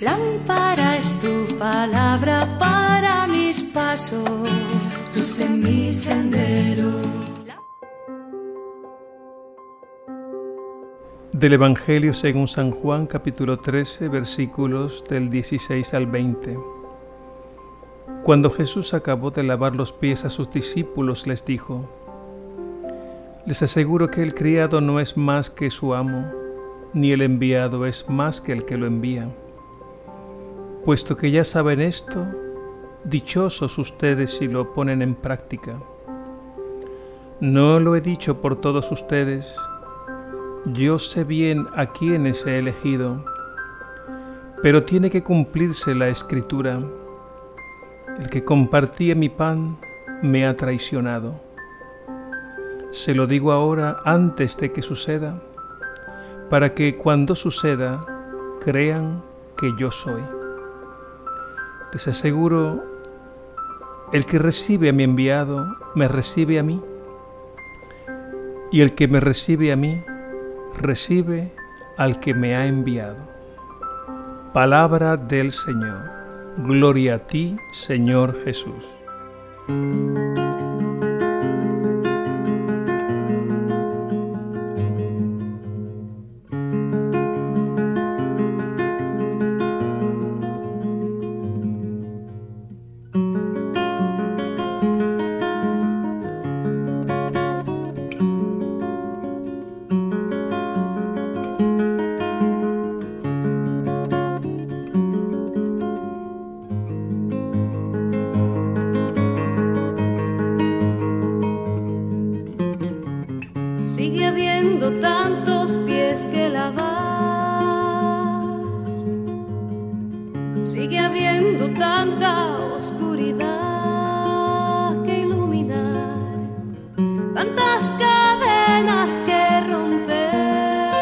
Lámpara es tu palabra para mis pasos, luz en mi sendero. Del Evangelio según San Juan capítulo 13 versículos del 16 al 20. Cuando Jesús acabó de lavar los pies a sus discípulos, les dijo, Les aseguro que el criado no es más que su amo, ni el enviado es más que el que lo envía. Puesto que ya saben esto, dichosos ustedes si lo ponen en práctica. No lo he dicho por todos ustedes, yo sé bien a quienes he elegido, pero tiene que cumplirse la escritura. El que compartía mi pan me ha traicionado. Se lo digo ahora antes de que suceda, para que cuando suceda crean que yo soy. Les aseguro, el que recibe a mi enviado, me recibe a mí, y el que me recibe a mí, recibe al que me ha enviado. Palabra del Señor. Gloria a ti, Señor Jesús. Tanta oscuridad que iluminar, tantas cadenas que romper.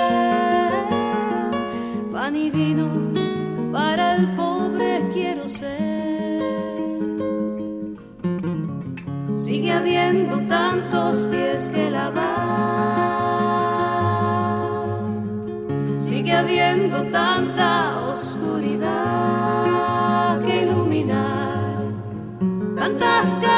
Pan y vino para el pobre quiero ser. Sigue habiendo tantos pies que lavar. sigue habiendo tanta oscuridad tantas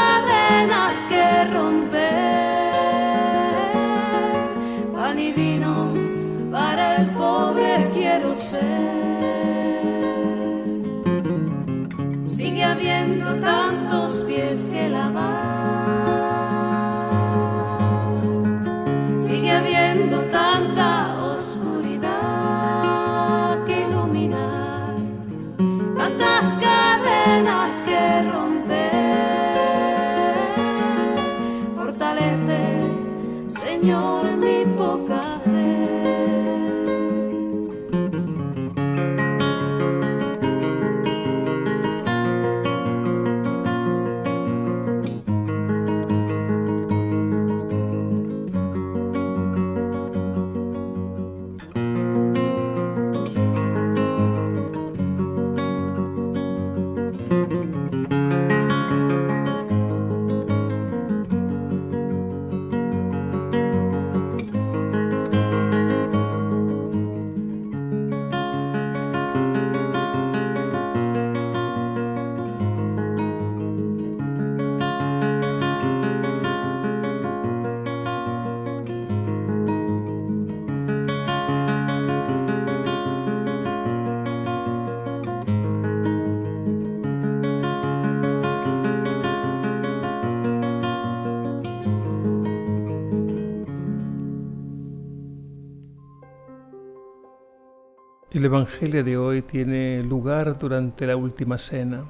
El Evangelio de hoy tiene lugar durante la última cena,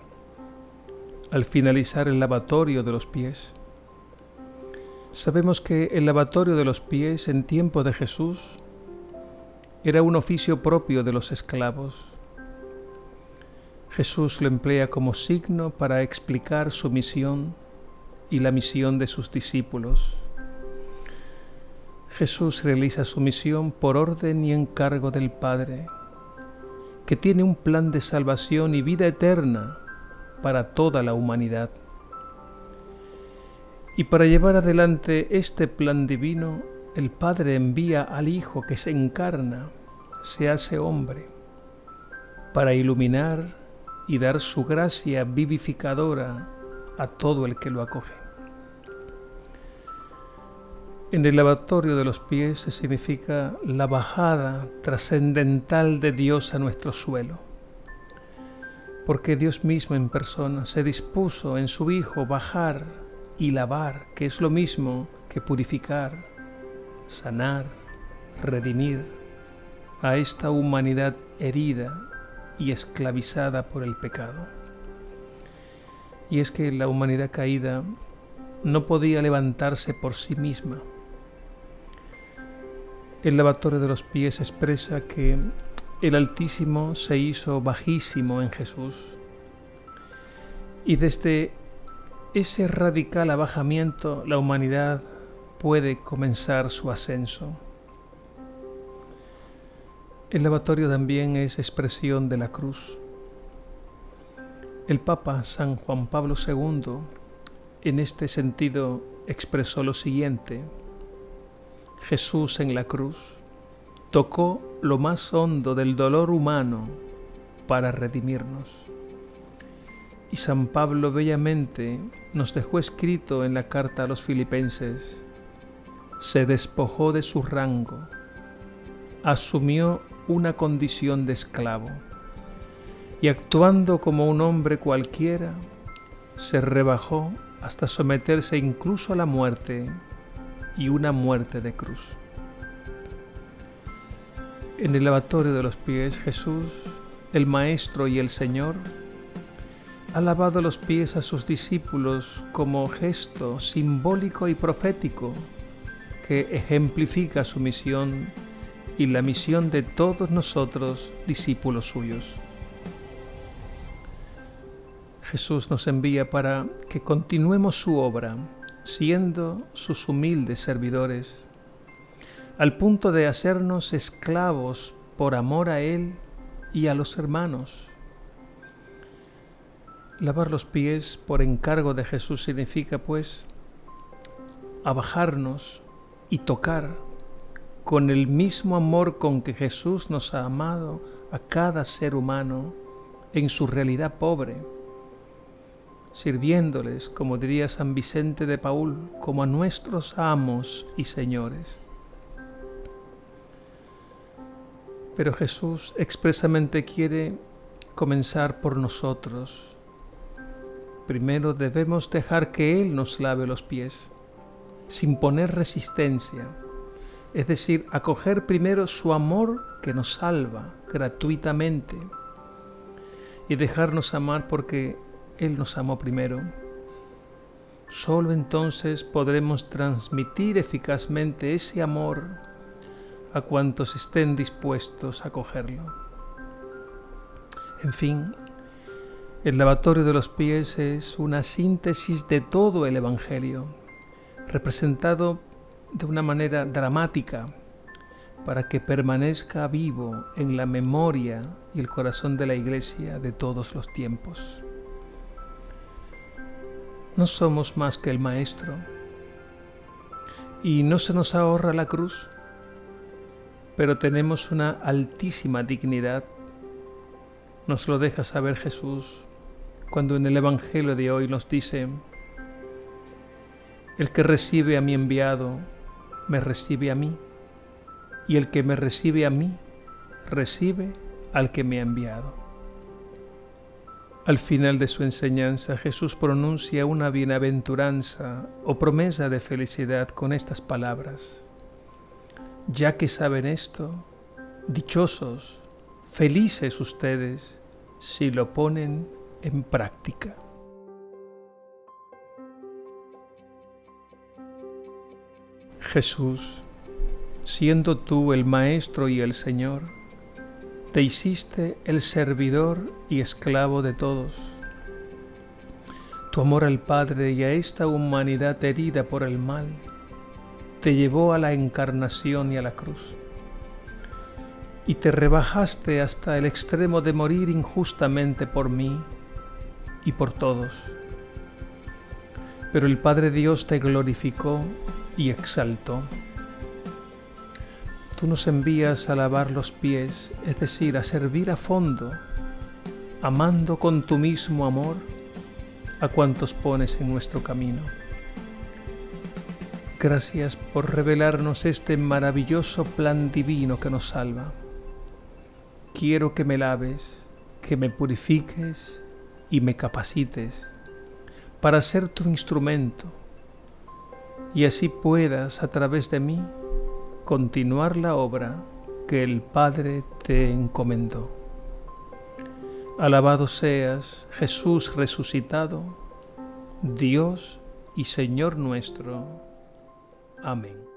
al finalizar el lavatorio de los pies. Sabemos que el lavatorio de los pies en tiempo de Jesús era un oficio propio de los esclavos. Jesús lo emplea como signo para explicar su misión y la misión de sus discípulos. Jesús realiza su misión por orden y encargo del Padre que tiene un plan de salvación y vida eterna para toda la humanidad. Y para llevar adelante este plan divino, el Padre envía al Hijo que se encarna, se hace hombre, para iluminar y dar su gracia vivificadora a todo el que lo acoge. En el lavatorio de los pies significa la bajada trascendental de Dios a nuestro suelo, porque Dios mismo en persona se dispuso en su Hijo bajar y lavar, que es lo mismo que purificar, sanar, redimir a esta humanidad herida y esclavizada por el pecado. Y es que la humanidad caída no podía levantarse por sí misma. El lavatorio de los pies expresa que el Altísimo se hizo bajísimo en Jesús. Y desde ese radical abajamiento la humanidad puede comenzar su ascenso. El lavatorio también es expresión de la cruz. El Papa San Juan Pablo II en este sentido expresó lo siguiente. Jesús en la cruz tocó lo más hondo del dolor humano para redimirnos. Y San Pablo bellamente nos dejó escrito en la carta a los filipenses, se despojó de su rango, asumió una condición de esclavo y actuando como un hombre cualquiera, se rebajó hasta someterse incluso a la muerte y una muerte de cruz. En el lavatorio de los pies Jesús, el Maestro y el Señor, ha lavado los pies a sus discípulos como gesto simbólico y profético que ejemplifica su misión y la misión de todos nosotros, discípulos suyos. Jesús nos envía para que continuemos su obra, siendo sus humildes servidores, al punto de hacernos esclavos por amor a Él y a los hermanos. Lavar los pies por encargo de Jesús significa, pues, abajarnos y tocar con el mismo amor con que Jesús nos ha amado a cada ser humano en su realidad pobre, sirviéndoles, como diría San Vicente de Paul, como a nuestros amos y señores. Pero Jesús expresamente quiere comenzar por nosotros. Primero debemos dejar que Él nos lave los pies, sin poner resistencia es decir, acoger primero su amor que nos salva gratuitamente y dejarnos amar porque Él nos amó primero. Solo entonces podremos transmitir eficazmente ese amor a cuantos estén dispuestos a acogerlo. En fin, el lavatorio de los pies es una síntesis de todo el Evangelio, representado de una manera dramática para que permanezca vivo en la memoria y el corazón de la Iglesia de todos los tiempos. No somos más que el Maestro y no se nos ahorra la cruz, pero tenemos una altísima dignidad. Nos lo deja saber Jesús cuando en el Evangelio de hoy nos dice, el que recibe a mi enviado, me recibe a mí, y el que me recibe a mí, recibe al que me ha enviado. Al final de su enseñanza Jesús pronuncia una bienaventuranza o promesa de felicidad con estas palabras. Ya que saben esto, dichosos, felices ustedes si lo ponen en práctica. Jesús, siendo tú el Maestro y el Señor, te hiciste el servidor y esclavo de todos. Tu amor al Padre y a esta humanidad herida por el mal te llevó a la encarnación y a la cruz. Y te rebajaste hasta el extremo de morir injustamente por mí y por todos. Pero el Padre Dios te glorificó y exaltó. Tú nos envías a lavar los pies, es decir, a servir a fondo amando con tu mismo amor a cuantos pones en nuestro camino. Gracias por revelarnos este maravilloso plan divino que nos salva. Quiero que me laves, que me purifiques y me capacites para ser tu instrumento y así puedas a través de mí continuar la obra que el Padre te encomendó. Alabado seas, Jesús resucitado, Dios y Señor nuestro. Amén.